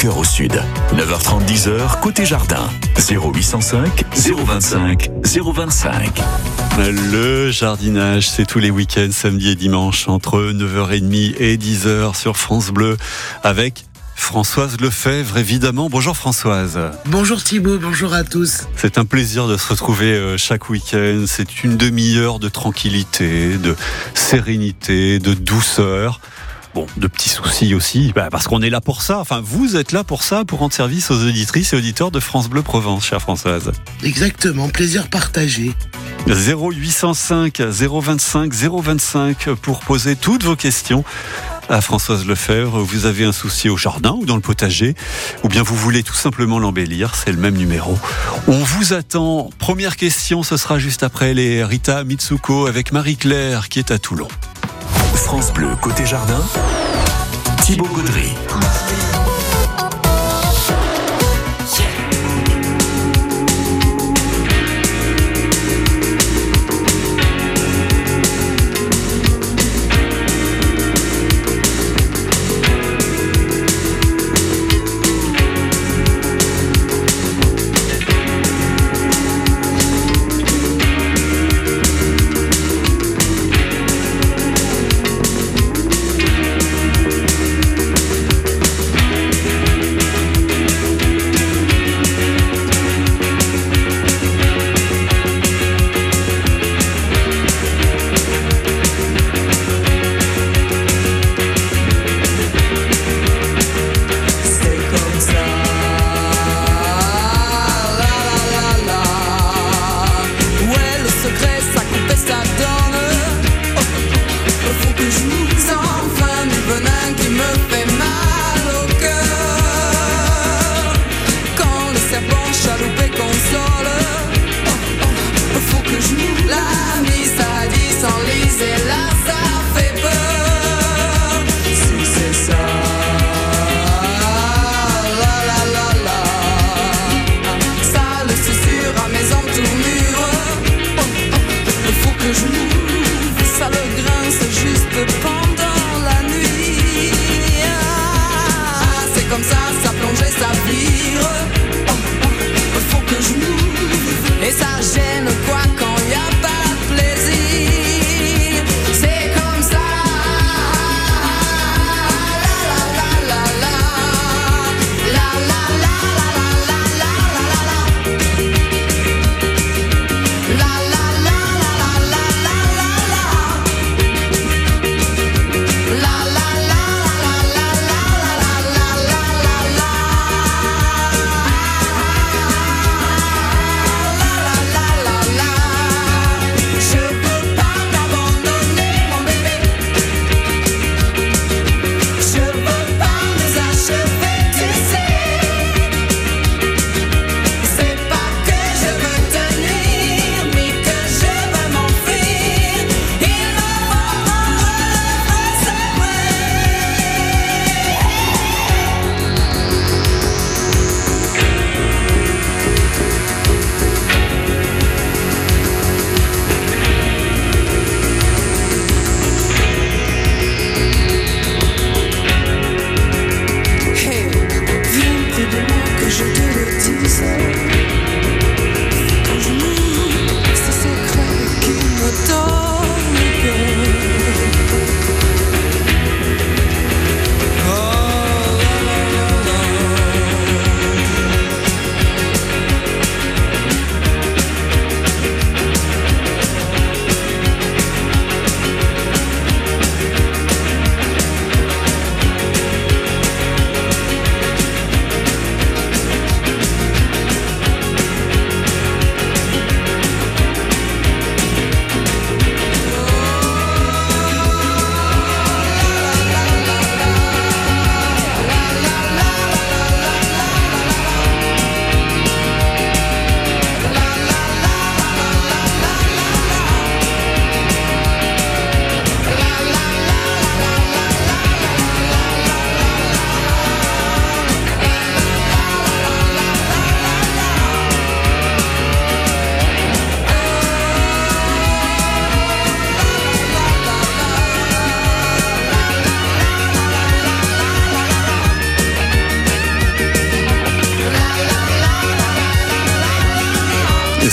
cœur au sud. 9h30, 10h, côté jardin. 0805 025 025. Le jardinage, c'est tous les week-ends, samedi et dimanche, entre 9h30 et 10h sur France Bleu, avec Françoise Lefebvre, évidemment. Bonjour Françoise. Bonjour Thibault, bonjour à tous. C'est un plaisir de se retrouver euh, chaque week-end. C'est une demi-heure de tranquillité, de sérénité, de douceur. Bon, de petits soucis aussi, bah, parce qu'on est là pour ça. Enfin, vous êtes là pour ça, pour rendre service aux auditrices et auditeurs de France Bleu Provence, chère Françoise. Exactement, plaisir partagé. 0805 025 025 pour poser toutes vos questions à Françoise Lefebvre. Vous avez un souci au jardin ou dans le potager, ou bien vous voulez tout simplement l'embellir, c'est le même numéro. On vous attend. Première question, ce sera juste après les Rita Mitsuko avec Marie-Claire qui est à Toulon. France Bleu, côté jardin, Thibaut Gaudry.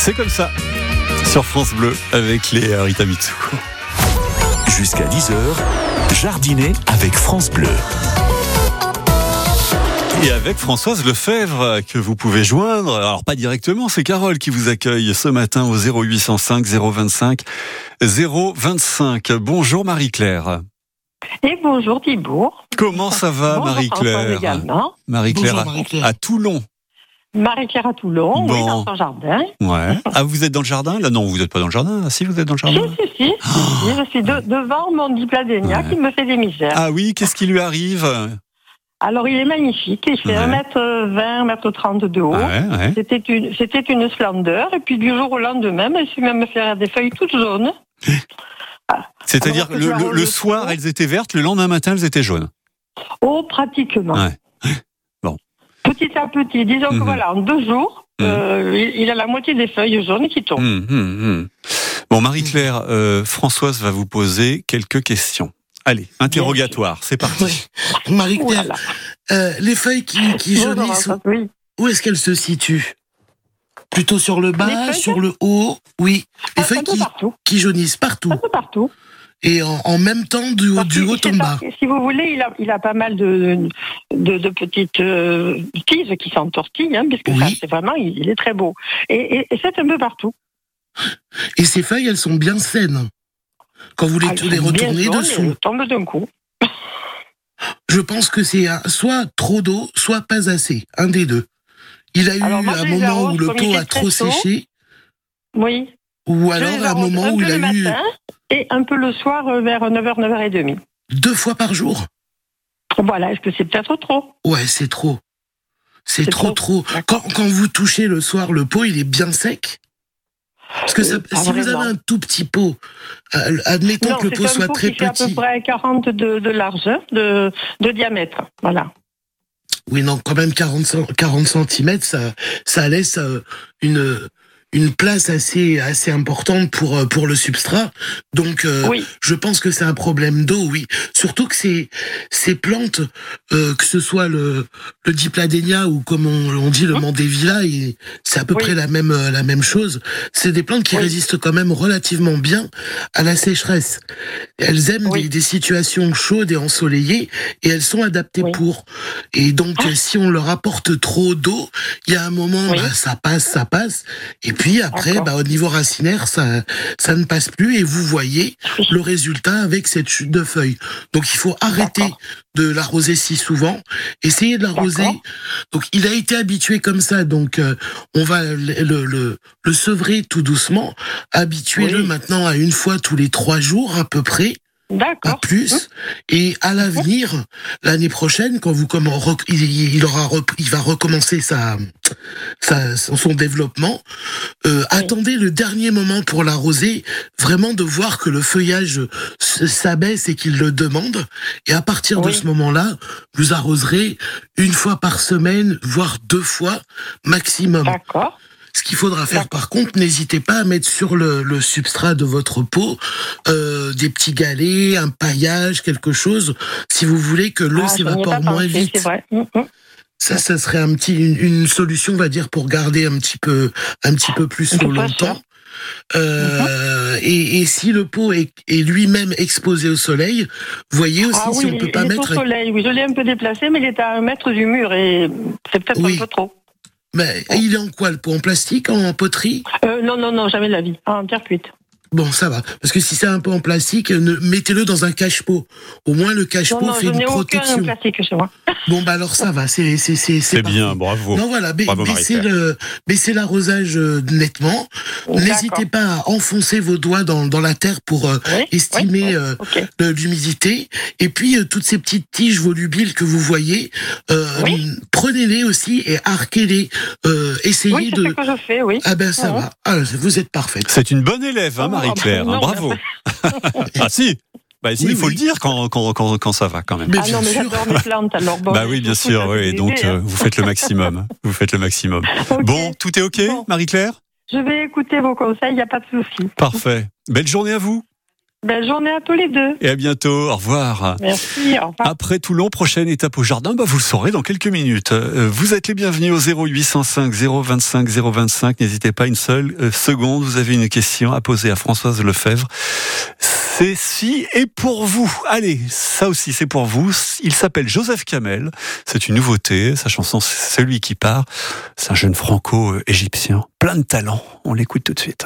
C'est comme ça. Sur France Bleu avec les Rita Mitsu. Jusqu'à 10h, jardiner avec France Bleu. Et avec Françoise Lefebvre que vous pouvez joindre. Alors pas directement, c'est Carole qui vous accueille ce matin au 0805 025 025. Bonjour Marie-Claire. Et bonjour Thibault. Comment ça va Marie-Claire Marie-Claire à, Toulon. Marie-Claire à Toulon, oui, dans son jardin. Ouais. Ah, vous êtes dans le jardin Là, non, vous n'êtes pas dans le jardin. Ah, si, vous êtes dans le jardin Si, si, si. Je suis devant mon dipladénia qui me fait des misères. Ah oui, qu'est-ce qui lui arrive? Alors, il est magnifique. Il fait 1m20, 1m30 de haut. C'était une, c'était une splendeur. Et puis, du jour au lendemain, il s'est même fait des feuilles toutes jaunes. C'est-à-dire, le, le, soir, elles étaient vertes, le lendemain matin, elles étaient jaunes. Oh, pratiquement. Petit à petit. Disons que mhm. voilà, en deux jours, mhm. euh, il a la moitié des feuilles jaunes qui tombent. Mhm, bon, Marie-Claire, euh, Françoise va vous poser quelques questions. Allez, interrogatoire, c'est parti. Marie-Claire, euh, les feuilles qui, jaunissent, où est-ce qu'elles se situent? Plutôt sur le bas, sur le haut? Oui. Les feuilles qui, jaunissent partout. Un peu partout. Et en, même temps, du, haut, du haut en bas. Si vous voulez, il a, il a pas mal de, de, petites euh, tiges qui s'entortillent, hein, puisque c'est vraiment, il, est très beau. Et, et c'est un peu partout. Et ces feuilles, elles sont bien saines quand vous les, ah, les retournez dessous. Tombe d'un coup. Je pense que c'est soit trop d'eau, soit pas assez. Un des deux. Il a eu un moment où le pot a trop séché. Oui. Ou alors un moment où il a eu. Et un peu le soir euh, vers 9h, 9h30. Deux fois par jour Voilà, est-ce que c'est peut-être trop? Ouais, c'est trop. C'est trop, trop. Quand, quand, vous touchez le soir, le pot, il est bien sec? Parce que euh, si vous avez un tout petit pot, euh, admettons que le pot soit très petit. C'est à peu près 40 de, de largeur, de, de diamètre. Voilà. Oui, non, quand même 40, 40 cm, ça, ça laisse une, une place assez assez importante pour euh, pour le substrat. Donc euh, je pense que c'est un problème d'eau, oui. Surtout que ces ces plantes, euh, que ce soit le le dipladénia ou comme on, dit le hein mandevilla, c'est à peu près la même la même chose. C'est des plantes qui résistent quand même relativement bien à la sécheresse. Elles aiment des, situations chaudes et ensoleillées et elles sont adaptées pour. Et donc ah. si on leur apporte trop d'eau, il y a un moment bah, ça passe, ça passe et puis après, bah, au niveau racinaire, ça, ça ne passe plus et vous voyez le résultat avec cette chute de feuilles. Donc il faut arrêter de l'arroser si souvent, essayer de l'arroser. Donc il a été habitué comme ça, donc euh, on va le, le, le, sevrer tout doucement, habituer-le maintenant à une fois tous les trois jours à peu près. D'accord. plus. Hein et à l'avenir, l'année prochaine, quand vous il, aura il va recommencer sa, sa son développement, euh, attendez le dernier moment pour l'arroser, vraiment de voir que le feuillage s'abaisse et qu'il le demande. Et à partir de ce moment-là, vous arroserez une fois par semaine, voire deux fois maximum. D'accord. Ce qu'il faudra faire par contre, n'hésitez pas à mettre sur le, substrat de votre pot euh, des petits galets, un paillage, quelque chose, si vous voulez que l'eau ah, s'évapore moins vite. Mm, mm. Ça, ça serait un petit, une, solution, on va dire, pour garder un petit peu, un petit peu plus longtemps. Euh, mm-hmm. et, si le pot est, lui-même exposé au soleil, voyez aussi ah si on peut pas mettre. Au soleil, oui, je l'ai un peu déplacé, mais il est à un mètre du mur et c'est peut-être un peu trop. Mais il est en quoi le pot En plastique En poterie? Euh, Non, non, non, jamais de la vie. En terre cuite. Bon, ça va. Parce que si c'est un peu en plastique, mettez-le dans un cache-pot. Au moins, le cache-pot fait une protection. Aucun plastique chez moi. Bon, bah alors ça va. C'est c'est c'est bien, bravo. Non, voilà, baissez le baissez l'arrosage euh, nettement. N'hésitez pas à enfoncer vos doigts dans, dans la terre pour euh, estimer euh, l'humidité. Et puis toutes ces petites tiges volubiles que vous voyez, prenez-les aussi et arquez-les. essayez de. Ce que je fais, oui. Ah ben ça va. Ah, vous êtes parfaite. C'est une bonne élève, hein, Marie-Claire. Hein, bravo. ah si. Bah, si, il faut le dire quand, quand, quand, quand, ça va quand même. ah non, mais j'adore mes plantes, alors bon. Bah oui, bien sûr, oui. Donc, euh, vous faites le maximum. vous faites le maximum. Bon, tout est OK, Marie-Claire? Je vais écouter vos conseils, il n'y a pas de souci. Parfait. Belle journée à vous. Belle journée à tous les deux. Et à bientôt. Au revoir. Merci. Au revoir. Après Toulon, prochaine étape au jardin, bah vous le saurez dans quelques minutes. Euh, vous êtes les bienvenus au 0805 025 025. N'hésitez pas une seule euh, seconde. Vous avez une question à poser à Françoise Lefebvre. C'est si et pour vous. Allez, ça aussi c'est pour vous. Il s'appelle Joseph Kamel. C'est une nouveauté. Sa chanson c'est celui qui part. C'est un jeune franco-égyptien. Plein de talent. On l'écoute tout de suite.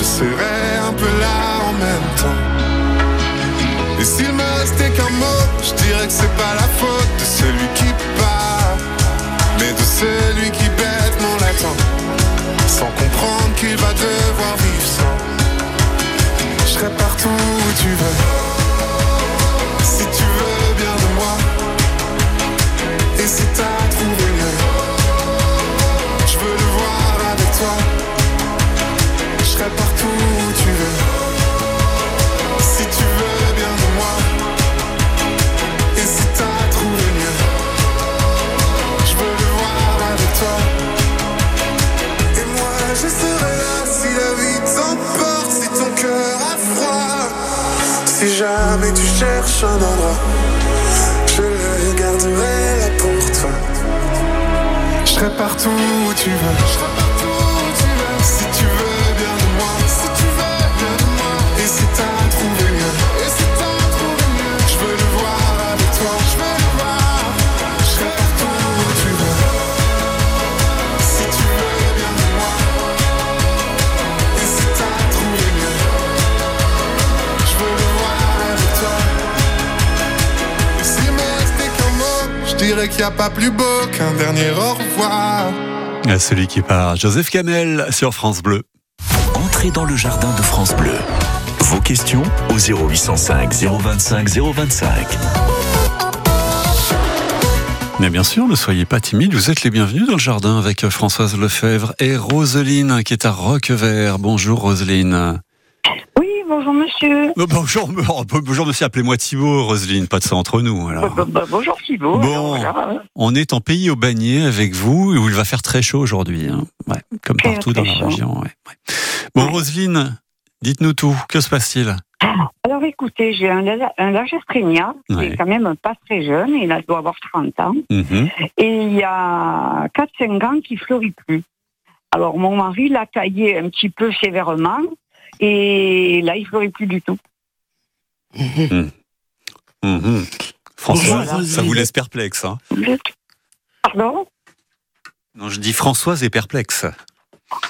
Je serai un peu là en même temps. Et s'il me restait qu'un mot, je dirais que c'est pas la faute de celui qui part, mais de celui qui bêtement l'attend, qu'il n'y a pas plus beau qu'un dernier au revoir. À celui qui part, Joseph Camel sur France Bleu. Entrez dans le jardin de France Bleu. Vos questions au 0805 025 025. Mais bien sûr, ne soyez pas timide, vous êtes les bienvenus dans le jardin avec Françoise Lefebvre et Roseline qui est à Roquevert. Bonjour Roseline. Bonjour monsieur. Oh, bonjour, bonjour monsieur, appelez-moi Thibault, Roseline, pas de ça entre nous. Alors. Bah, bah, bonjour Thibault. Bon, on est en pays au Bagné avec vous où il va faire très chaud aujourd'hui, hein. ouais, comme Très, partout très dans la région. ouais, ouais. Bon, Ouais. Roseline, dites-nous tout, que se passe-t-il? Alors écoutez, j'ai un, un Lagerstrenia qui Ouais. est quand même pas très jeune, il doit avoir 30 ans, Mhm. et il y a 4-5 ans qui fleurit plus. Alors mon mari l'a taillé un petit peu sévèrement, et là il fleurit plus du tout. Mhm. François, Bonjour, ça vous laisse perplexe. Hein Pardon? Non, je dis Françoise est perplexe.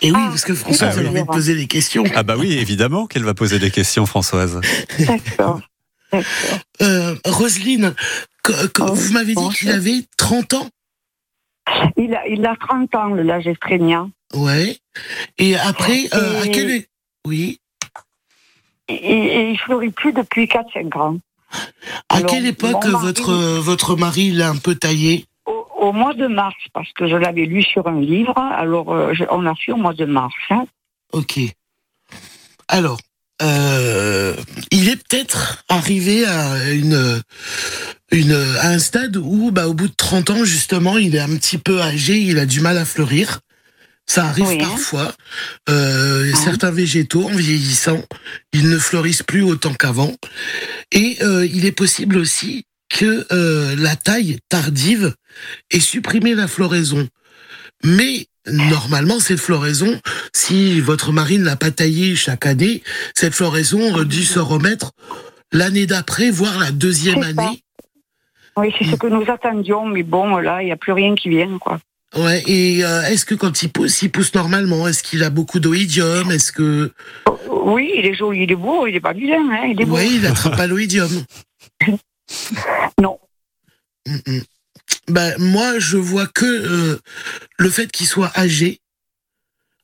Et oui, Ah, parce que François, ah oui. avez posé des questions. Ah bah oui, évidemment qu'elle va poser des questions, Françoise. D'accord. D'accord. Euh, Roselyne, que- que- Oh, vous m'avez dit qu'il avait 30 ans? Il a, il a 30 ans, le Lagerstrenia. Ouais. Et après, euh, à Et- quel... Oui. Et, et il fleurit plus depuis 4-5 ans. À Alors, quelle époque mari- votre, votre mari l'a un peu taillé? Au, au mois de mars, parce que je l'avais lu sur un livre, alors euh, je- on a fait au mois de mars. hein. Ok. Alors, euh, il est peut-être arrivé à une, une à un stade où, bah, au bout de 30 ans, justement, il est un petit peu âgé, il a du mal à fleurir. Ça arrive Oui. parfois. Euh, Certains végétaux, en vieillissant, ils ne fleurissent plus autant qu'avant. Et euh, il est possible aussi que euh, la taille tardive ait supprimé la floraison. Mais normalement, cette floraison, si votre mari ne l'a pas taillée chaque année, cette floraison aurait dû se remettre l'année d'après, voire la deuxième année. Oui, c'est ce que nous attendions, mais bon, là, il n'y a plus rien qui vient, quoi. Ouais, et euh, est-ce que quand il pousse, il pousse normalement? Est-ce qu'il a beaucoup d'oïdium Est-ce que... Oui, il est joli, il est beau, il est pas vilain, hein, il est beau. Oui, il n'attrape pas l'oïdium. non. Ben, moi, je vois que euh, le fait qu'il soit âgé,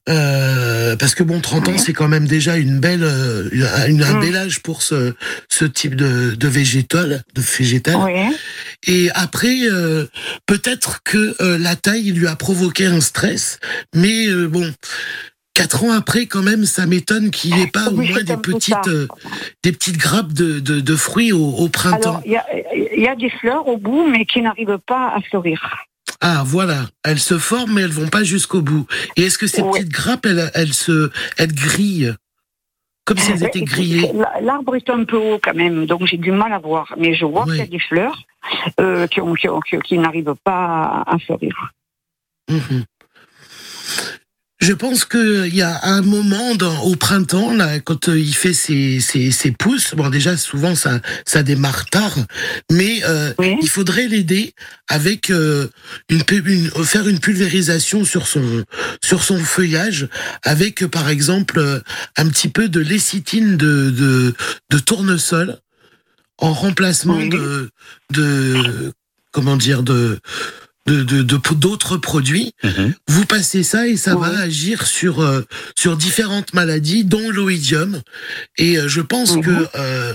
euh, parce que bon, 30 ans, c'est quand même déjà une belle, euh, une, un mm. bel âge pour ce, ce type de, de végétal, de végétal. Et après, euh, peut-être que la taille lui a provoqué un stress, mais bon, quatre ans après, quand même, ça m'étonne qu'il n'y ait pas au moins des petites, des petites grappes de, de, de fruits au, au printemps. Il y, y a, des fleurs au bout, mais qui n'arrivent pas à fleurir. Ah, voilà. Elles se forment, mais elles vont pas jusqu'au bout. Et est-ce que ces petites grappes, elles, se, elles grillent comme si elles étaient grillées? L'arbre est un peu haut quand même, donc j'ai du mal à voir. Mais je vois qu'il y a des fleurs euh, qui, qui, n'arrivent pas à fleurir. Mhm. Je pense qu'il y a un moment dans, au printemps, là, quand euh, il fait ses, ses, ses, pousses, bon déjà souvent ça, ça démarre tard, mais euh, il faudrait l'aider avec euh, une, une, faire une pulvérisation sur son sur son feuillage, avec par exemple un petit peu de lécithine de, de, de tournesol en remplacement de de comment dire de de d'autres produits. Mhm. Vous passez ça et ça va agir sur euh, sur différentes maladies, dont l'oïdium. Et euh, je pense mhm. que euh,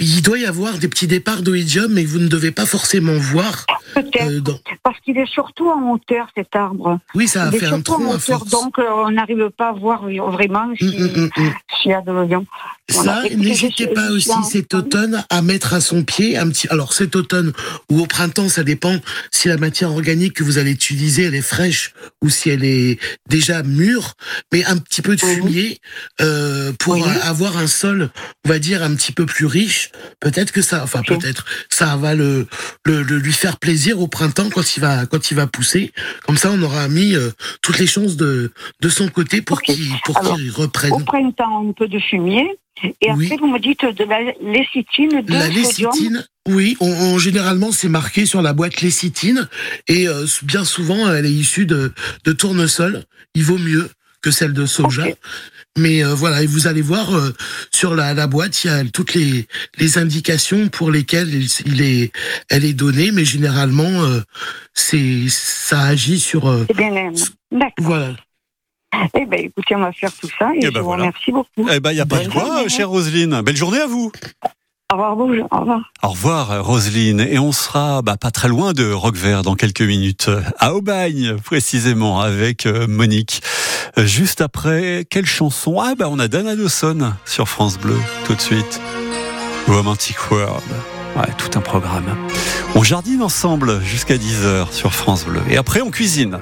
il doit y avoir des petits départs d'oïdium, mais vous ne devez pas forcément voir. Euh, Parce qu'il est surtout en hauteur, cet arbre. Oui, ça a fait un trou en hauteur, Donc, on n'arrive pas à voir vraiment s'il mm, mm, mm, y a de l'oïdium. Ça, n'hésitez pas aussi cet automne à mettre à son pied un petit. Alors cet automne ou au printemps, ça dépend si la matière organique que vous allez utiliser elle est fraîche ou si elle est déjà mûre, mais un petit peu de fumier euh, pour avoir un sol, on va dire un petit peu plus riche. Peut-être que ça, enfin peut-être, ça va le, le, lui faire plaisir au printemps quand il va quand il va pousser. Comme ça, on aura mis euh, toutes les chances de de son côté pour qu'il pour qu'il reprenne. Au printemps, un peu de fumier. Et après, vous me dites de la lécithine de La lécithine, oui. On, généralement, c'est marqué sur la boîte lécithine. Et euh, bien souvent, elle est issue de, de, tournesol. Il vaut mieux que celle de soja. Mais euh, voilà, et vous allez voir euh, sur la, la, boîte, il y a toutes les, les indications pour lesquelles il, est, elle est donnée, mais généralement, c'est ça agit sur. c'est bien, d'accord. Voilà. Eh bien, écoutez, on va faire tout ça et, eh je ben vous remercie beaucoup. Eh bien, il n'y a pas de quoi, chère Roselyne. Belle journée à vous. Au revoir, bonjour. Au revoir. Au revoir, Roselyne. Et on sera bah, pas très loin de Roquevert dans quelques minutes, à Aubagne, précisément, avec euh, Monique. Juste après, quelle chanson? Ah, bah, on a Dana Dawson sur France Bleu, tout de suite. Romantic World. Ouais, tout un programme. On jardine ensemble jusqu'à 10h sur France Bleu. Et après, on cuisine.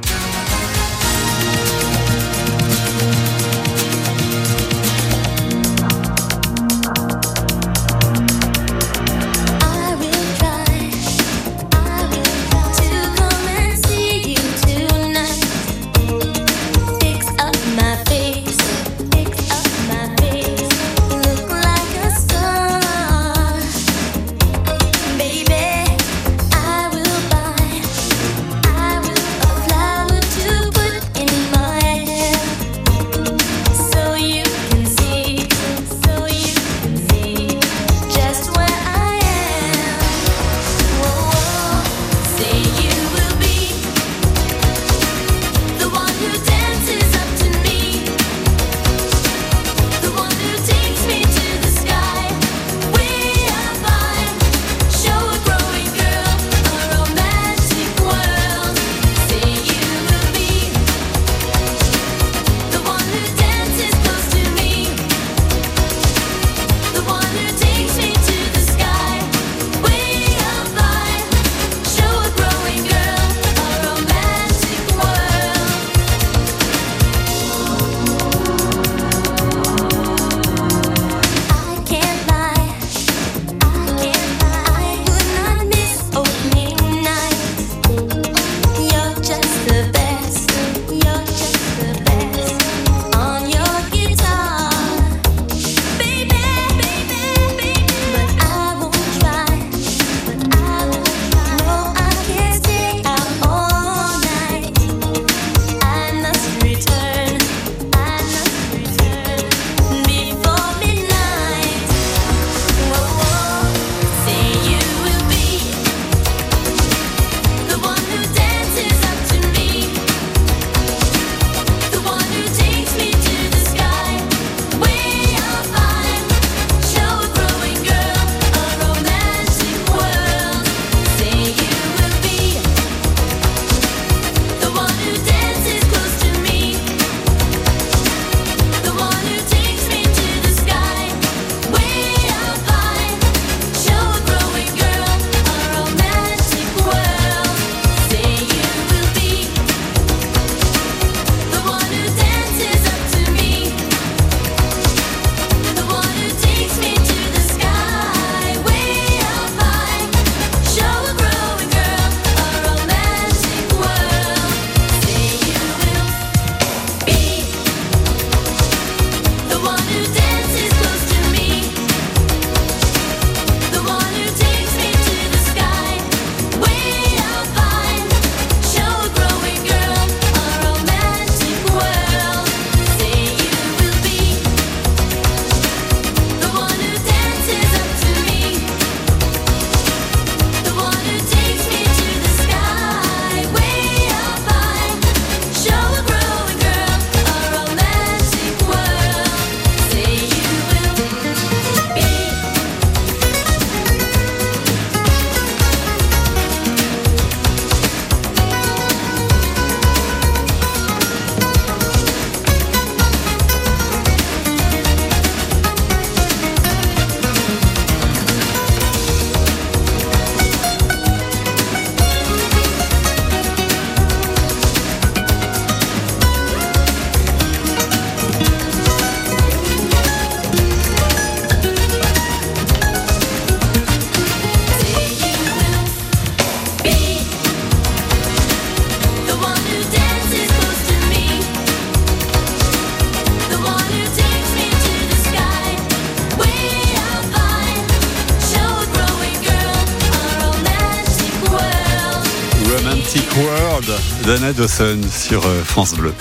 World d'Anna Dawson sur euh, France Bleu.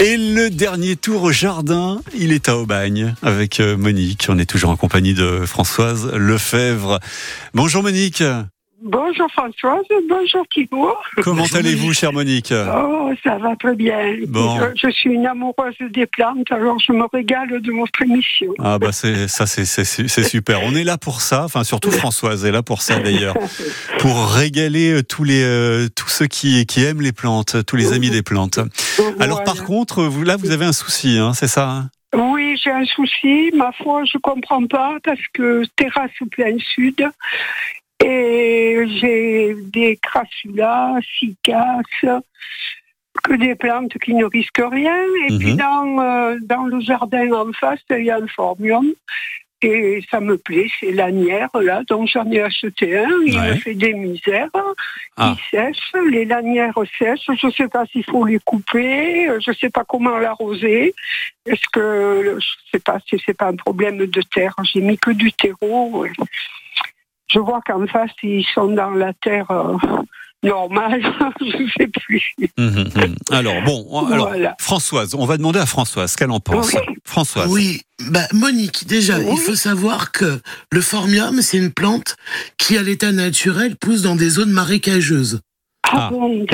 Et le dernier tour au jardin, il est à Aubagne avec euh, Monique. On est toujours en compagnie de Françoise Lefebvre. Bonjour Monique. Bonjour Françoise, bonjour Thibault. Comment allez-vous, chère Monique Oh, ça va très bien. Bon. Je, suis une amoureuse des plantes, alors je me régale de votre émission. Ah bah c'est ça, c'est super. On est là pour ça, enfin surtout Françoise est là pour ça d'ailleurs, pour régaler euh, tous les euh, tous ceux qui qui aiment les plantes, tous les amis des plantes. Alors par contre, vous là vous avez un souci, hein, c'est ça hein? Oui, j'ai un souci. Ma foi, je comprends pas parce que terrasse plein sud et j'ai des crassulas, cicaces, que des plantes qui ne risquent rien. Et puis mhm. dans, euh, dans le jardin en face, il y a un formium. Et ça me plaît, c'est lanière, là, donc j'en ai acheté un, il me fait des misères, ah. il sèche, les lanières sèchent, je ne sais pas s'il faut les couper, je ne sais pas comment l'arroser, est-ce que, je sais pas si c'est pas un problème de terre, j'ai mis que du terreau, je vois qu'en face, ils sont dans la terre euh, normale, je ne sais plus. Hum, hum. Alors, bon, alors, Françoise, on va demander à Françoise ce qu'elle en pense. Françoise. Oui, bah, Monique, déjà, il faut savoir que le formium, c'est une plante qui, à l'état naturel, pousse dans des zones marécageuses. Ah, ah. bon.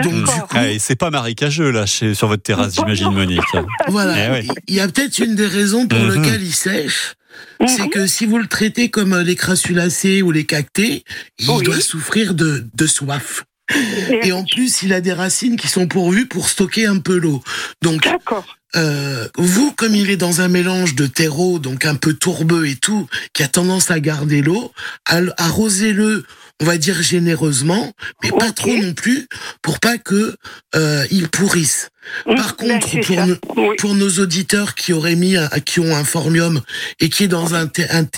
Eh, c'est pas marécageux là sur votre terrasse, j'imagine, Monique. voilà. Eh il y a peut-être une des raisons pour lesquelles il sèche c'est mhm. que si vous le traitez comme les crassulacées ou les cactés, il doit souffrir de, soif. Et en plus, il a des racines qui sont pourvues pour stocker un peu l'eau. Donc, euh, vous, comme il est dans un mélange de terreau, donc un peu tourbeux et tout, qui a tendance à garder l'eau, arrosez-le on va dire généreusement, mais pas trop non plus, pour pas que euh, il pourrisse. Par contre, pour, pour, nos auditeurs qui auraient mis, qui ont un formium et qui est dans un,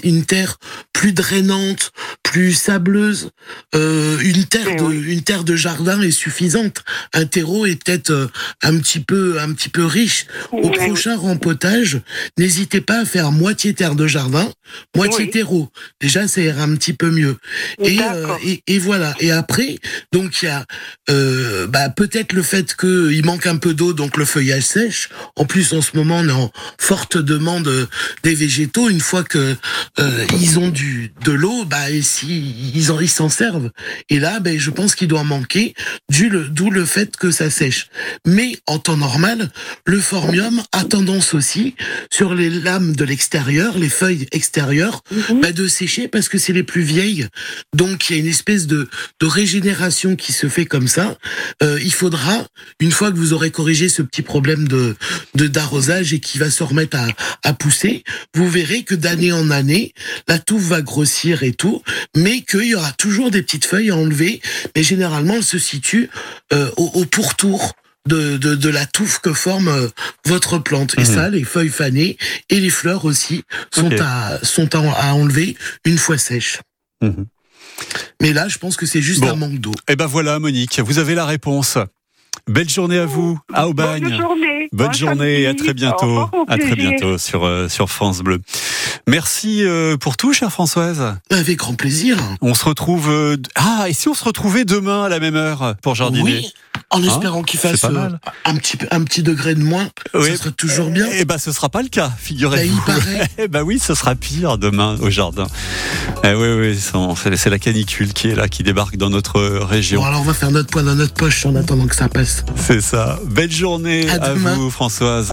une terre plus drainante, plus sableuse, euh, une terre de, une terre de jardin est suffisante. Un terreau est peut-être euh, un petit peu, un petit peu riche. Au prochain rempotage, n'hésitez pas à faire moitié terre de jardin, moitié terreau. Déjà, ça ira un petit peu mieux. Et, euh, et, et, voilà. Et après, donc il y a euh, bah, peut-être le fait qu'il manque un peu d'eau, donc le feuillage sèche. En plus, en ce moment, on est en forte demande des végétaux. Une fois que euh, ils ont du de l'eau, bah et si ils en ils s'en servent. Et là, ben je pense qu'il doit manquer, d'où le fait que ça sèche. Mais en temps normal, le formium a tendance aussi sur les lames de l'extérieur, les feuilles extérieures, mhm. bah, de sécher parce que c'est les plus vieilles. Donc il y a une espèce de, de régénération qui se fait comme ça. Euh, il faudra, une fois que vous aurez corrigé ce petit problème de d'arrosage et qui va se remettre à, à pousser, vous verrez que d'année en année, la touffe va grossir et tout, mais qu'il y aura toujours des petites feuilles à enlever. Mais généralement, elles se situent euh, au, au, pourtour. De, de, de, la touffe que forme euh, votre plante. Et mmh. ça, les feuilles fanées et les fleurs aussi sont, à, sont à, enlever une fois sèches. Mmh. Mais là, je pense que c'est juste un manque d'eau. Et eh ben voilà, Monique, vous avez la réponse. Belle journée à vous, à Aubagne. Bonne journée. Bonne journée, à très bientôt. À très bientôt sur, euh, sur France Bleu. Merci euh, pour tout, chère Françoise. Avec grand plaisir. On se retrouve. Euh, ah, et si on se retrouvait demain à la même heure pour jardiner? Oui, en hein? espérant qu'il fasse un petit un petit degré de moins. Oui. Ça serait toujours bien. Eh ben, ce sera pas le cas, figurez-vous. Bah, eh ben oui, ce sera pire demain au jardin. Eh oui, oui, c'est la canicule qui est là, qui débarque dans notre région. Bon, alors on va faire notre point dans notre poche en attendant que ça passe. C'est ça. Belle journée à, vous, Françoise.